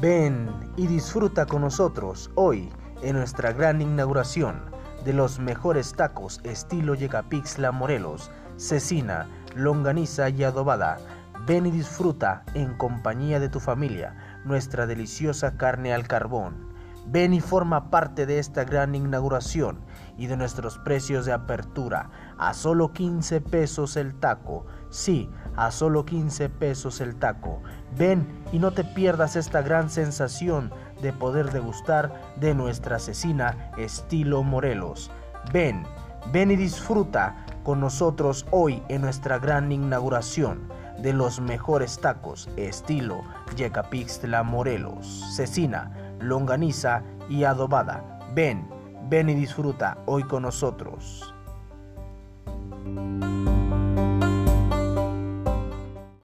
Ven y disfruta con nosotros hoy en nuestra gran inauguración de los mejores tacos estilo Yecapixtla Morelos, cecina, longaniza y adobada. Ven y disfruta en compañía de tu familia nuestra deliciosa carne al carbón. Ven y forma parte de esta gran inauguración y de nuestros precios de apertura a solo 15 pesos el taco. Sí, a solo 15 pesos el taco. Ven y no te pierdas esta gran sensación de poder degustar de nuestra asesina estilo Morelos. Ven, ven y disfruta con nosotros hoy en nuestra gran inauguración de los mejores tacos estilo Yecapixtla Morelos, cecina, longaniza y adobada. Ven, ven y disfruta hoy con nosotros.